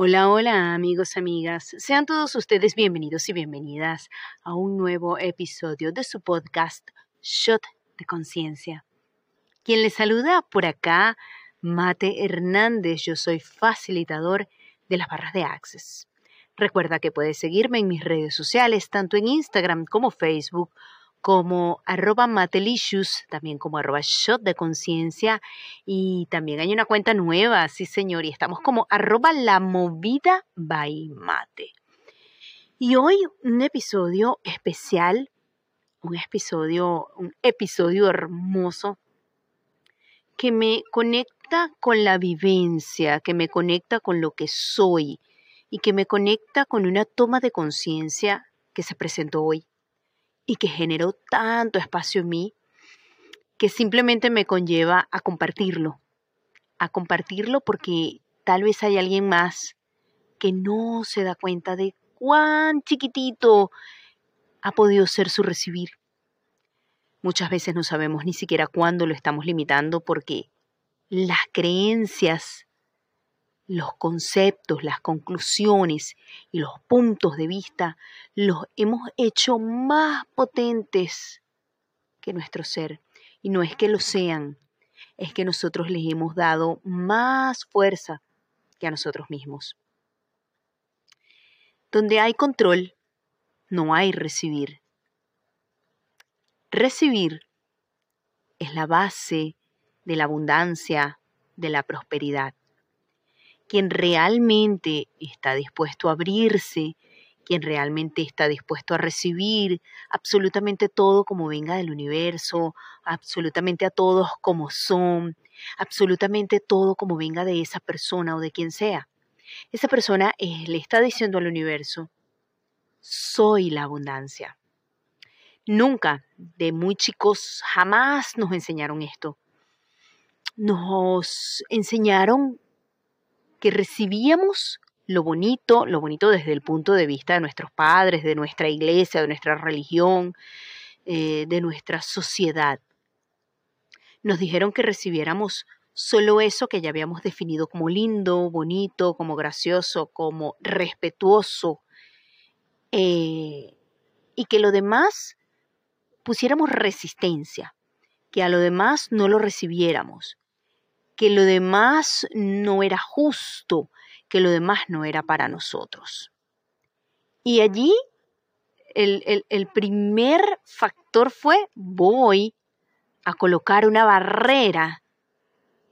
Hola, hola amigos, amigas. Sean todos ustedes bienvenidos y bienvenidas a un nuevo episodio de su podcast Shot de Conciencia. Quien les saluda por acá, Mate Hernández. Yo soy facilitador de las barras de Access. Recuerda que puedes seguirme en mis redes sociales, tanto en Instagram como Facebook, como arroba matelicious, también como arroba shot de conciencia y también hay una cuenta nueva, sí señor, y estamos como arroba la movida by mate. Y hoy un episodio especial, un episodio, un episodio hermoso que me conecta con la vivencia, que me conecta con lo que soy y que me conecta con una toma de conciencia que se presentó hoy y que generó tanto espacio en mí que simplemente me conlleva a compartirlo, a compartirlo porque tal vez hay alguien más que no se da cuenta de cuán chiquitito ha podido ser su recibir. Muchas veces no sabemos ni siquiera cuándo lo estamos limitando porque las creencias los conceptos, las conclusiones y los puntos de vista los hemos hecho más potentes que nuestro ser. Y no es que lo sean, es que nosotros les hemos dado más fuerza que a nosotros mismos. Donde hay control, no hay recibir. Recibir es la base de la abundancia, de la prosperidad quien realmente está dispuesto a abrirse, quien realmente está dispuesto a recibir absolutamente todo como venga del universo, absolutamente a todos como son, absolutamente todo como venga de esa persona o de quien sea. Esa persona le está diciendo al universo, soy la abundancia. Nunca, de muy chicos, jamás nos enseñaron esto. Nos enseñaron que recibíamos lo bonito, lo bonito desde el punto de vista de nuestros padres, de nuestra iglesia, de nuestra religión, eh, de nuestra sociedad. Nos dijeron que recibiéramos solo eso que ya habíamos definido como lindo, bonito, como gracioso, como respetuoso, eh, y que lo demás pusiéramos resistencia, que a lo demás no lo recibiéramos, que lo demás no era justo, que lo demás no era para nosotros. Y allí el, primer factor fue voy a colocar una barrera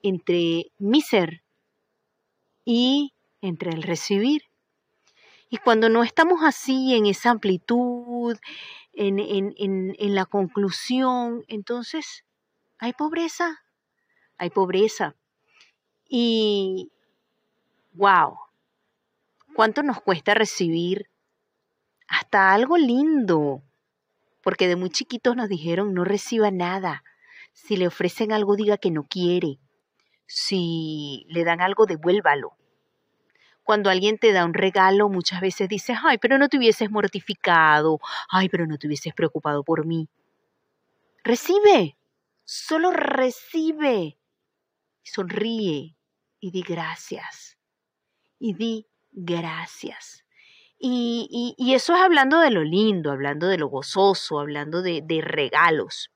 entre mi ser y entre el recibir. Y cuando no estamos así en esa amplitud, en, en, la conclusión, entonces hay pobreza, hay pobreza. Y, wow, ¿cuánto nos cuesta recibir hasta algo lindo? Porque de muy chiquitos nos dijeron no reciba nada. Si le ofrecen algo, diga que no quiere. Si le dan algo, devuélvalo. Cuando alguien te da un regalo, muchas veces dices, ay, pero no te hubieses mortificado, ay, pero no te hubieses preocupado por mí. Recibe, solo recibe sonríe y di gracias. Y di gracias. Y, eso es hablando de lo lindo, hablando de lo gozoso, hablando de, de regalos.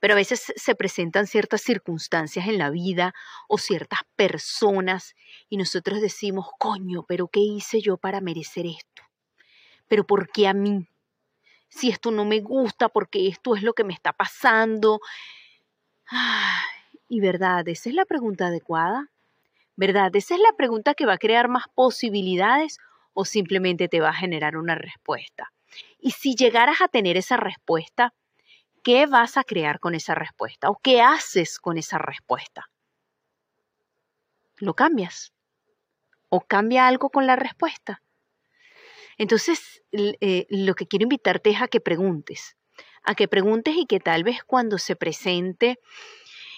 Pero a veces se presentan ciertas circunstancias en la vida o ciertas personas y nosotros decimos, coño, pero ¿qué hice yo para merecer esto? ¿Pero por qué a mí? Si esto no me gusta, porque esto es lo que me está pasando. Ay, y verdad, esa es la pregunta adecuada. ¿Verdad? Esa es la pregunta que va a crear más posibilidades o simplemente te va a generar una respuesta. Y si llegaras a tener esa respuesta, ¿qué vas a crear con esa respuesta? ¿O qué haces con esa respuesta? ¿Lo cambias? ¿O cambia algo con la respuesta? Entonces, eh, lo que quiero invitarte es a que preguntes, a que preguntes y que tal vez cuando se presente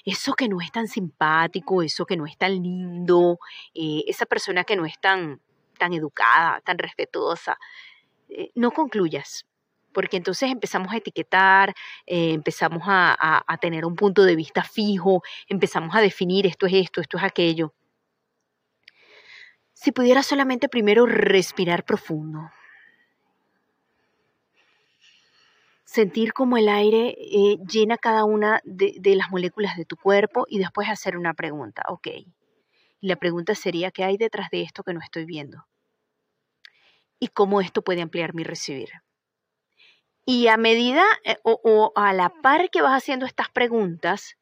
eso que no es tan simpático, eso que no es tan lindo, eh, esa persona que no es tan, tan educada, tan respetuosa, eh, no concluyas, porque entonces empezamos a etiquetar, eh, empezamos a, a tener un punto de vista fijo, empezamos a definir esto es esto, esto es aquello. Si pudieras solamente primero respirar profundo. Sentir como el aire eh, llena cada una de, las moléculas de tu cuerpo y después hacer una pregunta. Ok. Y la pregunta sería, ¿qué hay detrás de esto que no estoy viendo? ¿Y cómo esto puede ampliar mi recibir? Y a medida eh, o, a la par que vas haciendo estas preguntas,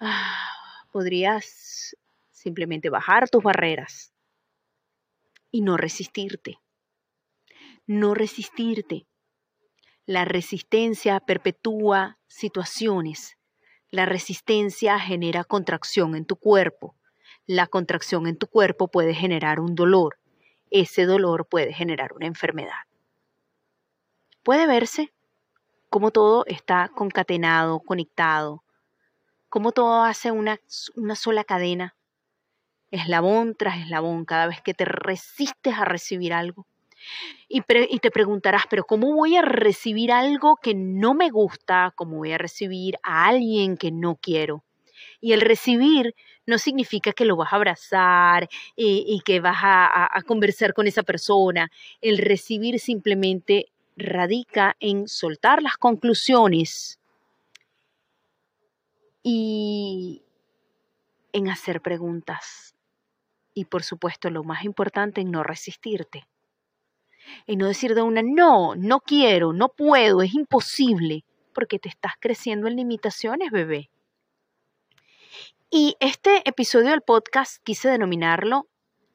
ah, podrías simplemente bajar tus barreras y no resistirte. No resistirte. La resistencia perpetúa situaciones. La resistencia genera contracción en tu cuerpo. La contracción en tu cuerpo puede generar un dolor. Ese dolor puede generar una enfermedad puede verse cómo todo está concatenado, conectado, cómo todo hace una, una sola cadena, eslabón tras eslabón, cada vez que te resistes a recibir algo. Y, te preguntarás, pero ¿cómo voy a recibir algo que no me gusta? ¿Cómo voy a recibir a alguien que no quiero? Y el recibir no significa que lo vas a abrazar y, que vas a, a conversar con esa persona. El recibir simplemente radica en soltar las conclusiones y en hacer preguntas. Y por supuesto, lo más importante, en no resistirte. En no decir de una, no, no quiero, no puedo, es imposible, porque te estás creciendo en limitaciones, bebé. Y este episodio del podcast quise denominarlo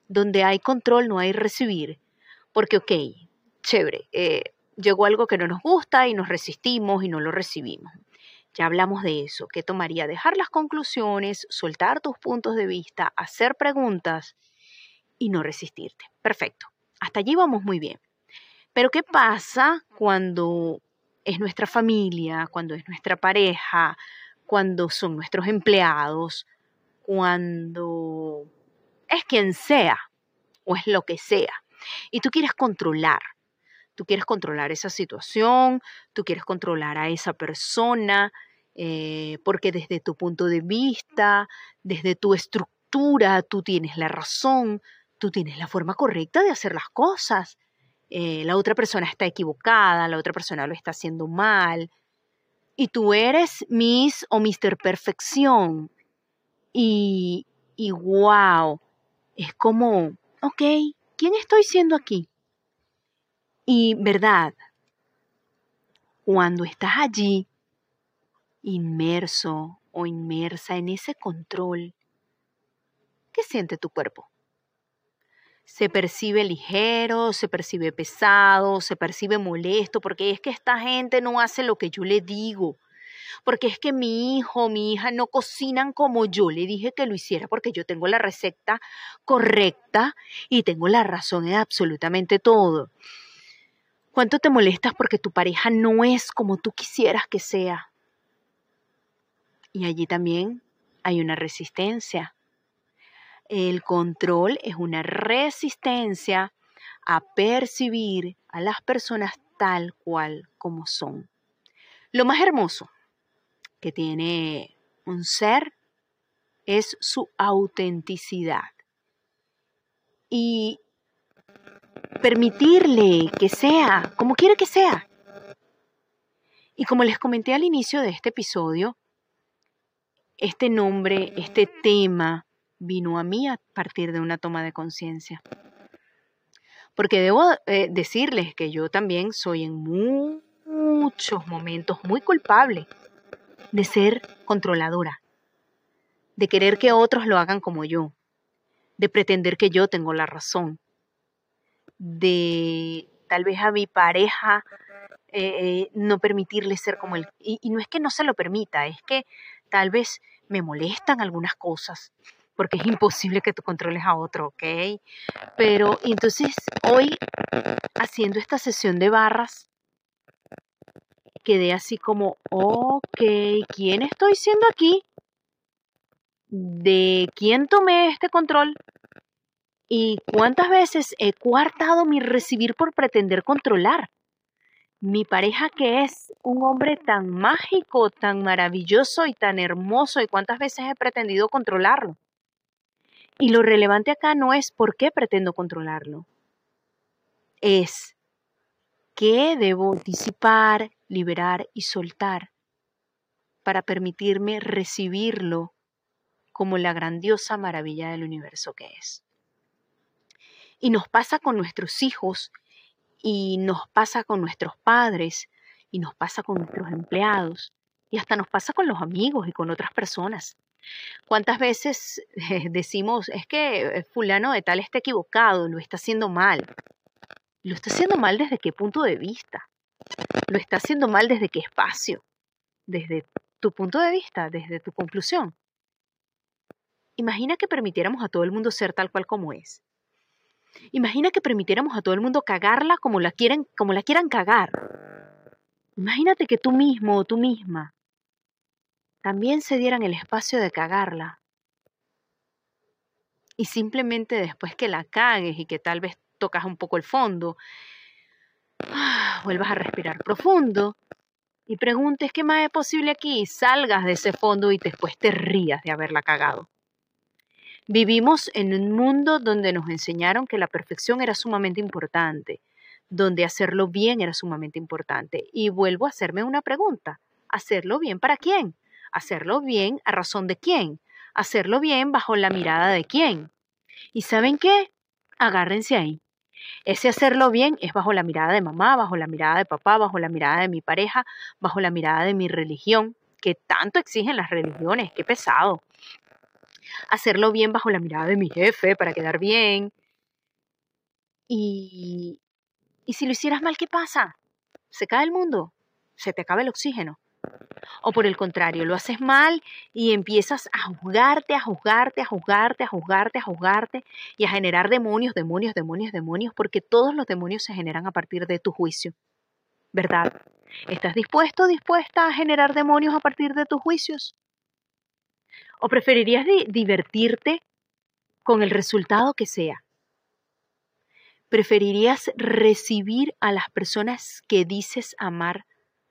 donde hay control no hay recibir, porque ok, chévere, eh, llegó algo que no nos gusta y nos resistimos y no lo recibimos. Ya hablamos de eso, ¿Qué tomaría dejar las conclusiones, soltar tus puntos de vista, hacer preguntas y no resistirte. Perfecto, hasta allí vamos muy bien. Pero ¿qué pasa cuando es nuestra familia, cuando es nuestra pareja, cuando son nuestros empleados, cuando es quien sea o es lo que sea? Y tú quieres controlar, Tú quieres controlar esa situación, tú quieres controlar a esa persona, eh, porque desde tu punto de vista, desde tu estructura, tú tienes la razón, tú tienes la forma correcta de hacer las cosas. Eh, la otra persona está equivocada, la otra persona lo está haciendo mal. Y tú eres Miss o Mr. Perfección. Y, y wow, es como, ok, ¿quién estoy siendo aquí? Y verdad, cuando estás allí, inmerso o inmersa en ese control, ¿qué siente tu cuerpo? Se percibe ligero, se percibe pesado, se percibe molesto, porque es que esta gente no hace lo que yo le digo, porque es que mi hijo, mi hija no cocinan como yo le dije que lo hiciera, porque yo tengo la receta correcta y tengo la razón en absolutamente todo. ¿Cuánto te molestas porque tu pareja no es como tú quisieras que sea? Y allí también hay una resistencia. El control es una resistencia a percibir a las personas tal cual como son. Lo más hermoso que tiene un ser es su autenticidad. Y permitirle que sea como quiera que sea. Y como les comenté al inicio de este episodio, este nombre, este tema vino a mí a partir de una toma de conciencia. Porque debo eh, decirles que yo también soy en muchos momentos muy culpable de ser controladora, de querer que otros lo hagan como yo, de pretender que yo tengo la razón, de tal vez a mi pareja eh, no permitirle ser como él. Y, no es que no se lo permita, es que tal vez me molestan algunas cosas, porque es imposible que tú controles a otro, ¿ok? Pero entonces hoy, haciendo esta sesión de barras, quedé así como, ok, ¿quién estoy siendo aquí? ¿De quién tomé este control? ¿Y cuántas veces he coartado mi recibir por pretender controlar? Mi pareja que es un hombre tan mágico, tan maravilloso y tan hermoso, ¿y cuántas veces he pretendido controlarlo? Y lo relevante acá no es por qué pretendo controlarlo, es qué debo disipar, liberar y soltar para permitirme recibirlo como la grandiosa maravilla del universo que es. Y nos pasa con nuestros hijos, y nos pasa con nuestros padres, y nos pasa con nuestros empleados, y hasta nos pasa con los amigos y con otras personas. ¿Cuántas veces decimos, es que eh, fulano de tal está equivocado, lo está haciendo mal? ¿Lo está haciendo mal desde qué punto de vista? ¿Lo está haciendo mal desde qué espacio? Desde tu punto de vista, desde tu conclusión. Imagina que permitiéramos a todo el mundo ser tal cual como es. Imagina que permitiéramos a todo el mundo cagarla como la quieren, como la quieran cagar. Imagínate que tú mismo o tú misma también se dieran el espacio de cagarla. Y simplemente después que la cagues y que tal vez tocas un poco el fondo, vuelvas a respirar profundo y preguntes qué más es posible aquí, salgas de ese fondo y después te rías de haberla cagado. Vivimos en un mundo donde nos enseñaron que la perfección era sumamente importante, donde hacerlo bien era sumamente importante. Y vuelvo a hacerme una pregunta, ¿hacerlo bien para quién? ¿Hacerlo bien a razón de quién? ¿Hacerlo bien bajo la mirada de quién? ¿Y saben qué? Agárrense ahí. Ese hacerlo bien es bajo la mirada de mamá, bajo la mirada de papá, bajo la mirada de mi pareja, bajo la mirada de mi religión, que tanto exigen las religiones, qué pesado. Hacerlo bien bajo la mirada de mi jefe para quedar bien. Y, y si lo hicieras mal, ¿qué pasa? Se cae el mundo, se te acaba el oxígeno. O por el contrario, lo haces mal y empiezas a juzgarte, a juzgarte, a juzgarte, a juzgarte, a juzgarte y a generar demonios, demonios, demonios, demonios, porque todos los demonios se generan a partir de tu juicio. ¿Verdad? ¿Estás dispuesto, dispuesta a generar demonios a partir de tus juicios? ¿O preferirías divertirte con el resultado que sea? ¿Preferirías recibir a las personas que dices amar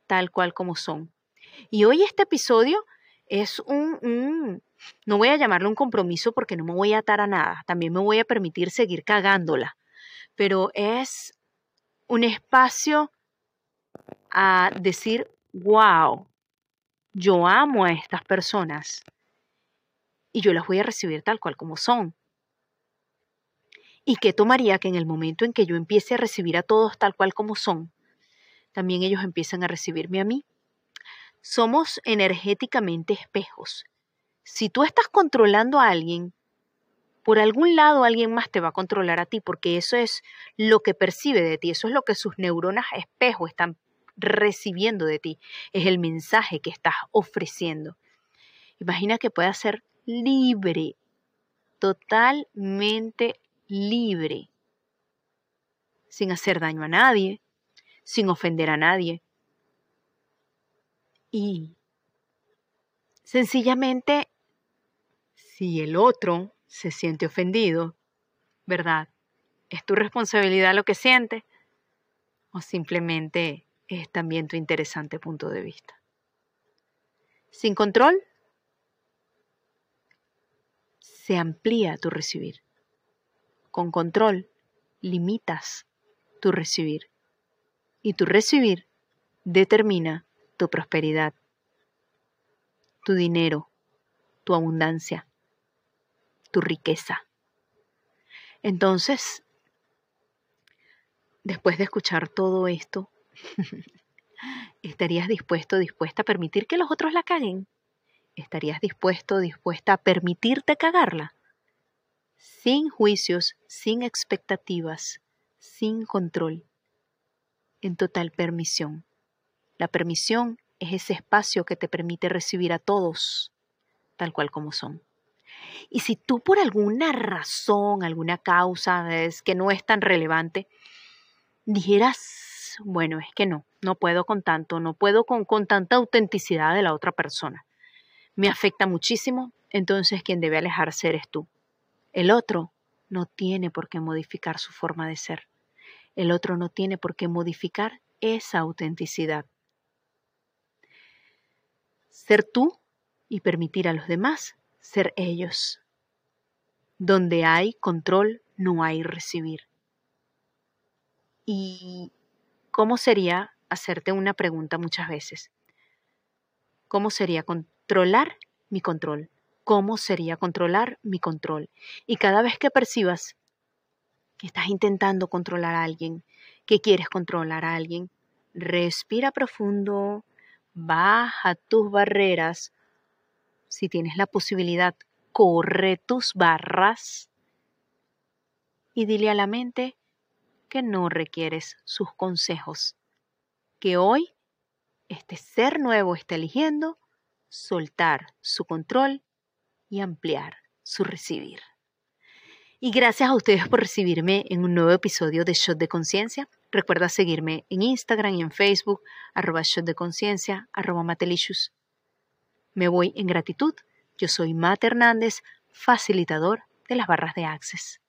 tal cual como son? Y hoy este episodio es un, no voy a llamarlo un compromiso porque no me voy a atar a nada, también me voy a permitir seguir cagándola, pero es un espacio a decir, wow, yo amo a estas personas y yo las voy a recibir tal cual como son. ¿Y qué tomaría que en el momento en que yo empiece a recibir a todos tal cual como son, también ellos empiecen a recibirme a mí? Somos energéticamente espejos. Si tú estás controlando a alguien, por algún lado alguien más te va a controlar a ti, porque eso es lo que percibe de ti, eso es lo que sus neuronas espejo están recibiendo de ti, es el mensaje que estás ofreciendo. Imagina que puedas ser libre, totalmente libre, sin hacer daño a nadie, sin ofender a nadie, y sencillamente, si el otro se siente ofendido, ¿verdad? ¿Es tu responsabilidad lo que siente? ¿O simplemente es también tu interesante punto de vista? Sin control, se amplía tu recibir. Con control, limitas tu recibir. Y tu recibir determina tu prosperidad, tu dinero, tu abundancia, tu riqueza. Entonces, después de escuchar todo esto, ¿estarías dispuesto, dispuesta a permitir que los otros la caguen? ¿Estarías dispuesto, dispuesta a permitirte cagarla? Sin juicios, sin expectativas, sin control, en total permisión. La permisión es ese espacio que te permite recibir a todos tal cual como son. Y si tú por alguna razón, alguna causa es que no es tan relevante, dijeras, bueno, es que no, no puedo con tanto, no puedo con, con tanta autenticidad de la otra persona. Me afecta muchísimo, entonces quien debe alejarse eres tú. El otro no tiene por qué modificar su forma de ser. El otro no tiene por qué modificar esa autenticidad ser tú y permitir a los demás ser ellos. Donde hay control, no hay recibir. ¿Y cómo sería hacerte una pregunta muchas veces? ¿Cómo sería controlar mi control? ¿Cómo sería controlar mi control? Y cada vez que percibas que estás intentando controlar a alguien, que quieres controlar a alguien, respira profundo, baja tus barreras. Si tienes la posibilidad, corre tus barras y dile a la mente que no requieres sus consejos, que hoy este ser nuevo está eligiendo soltar su control y ampliar su recibir. Y gracias a ustedes por recibirme en un nuevo episodio de Shot de Conciencia. Recuerda seguirme en Instagram y en Facebook, arroba Shot de Conciencia, arroba Matelicious. Me voy en gratitud. Yo soy Mate Hernández, facilitador de las barras de Access.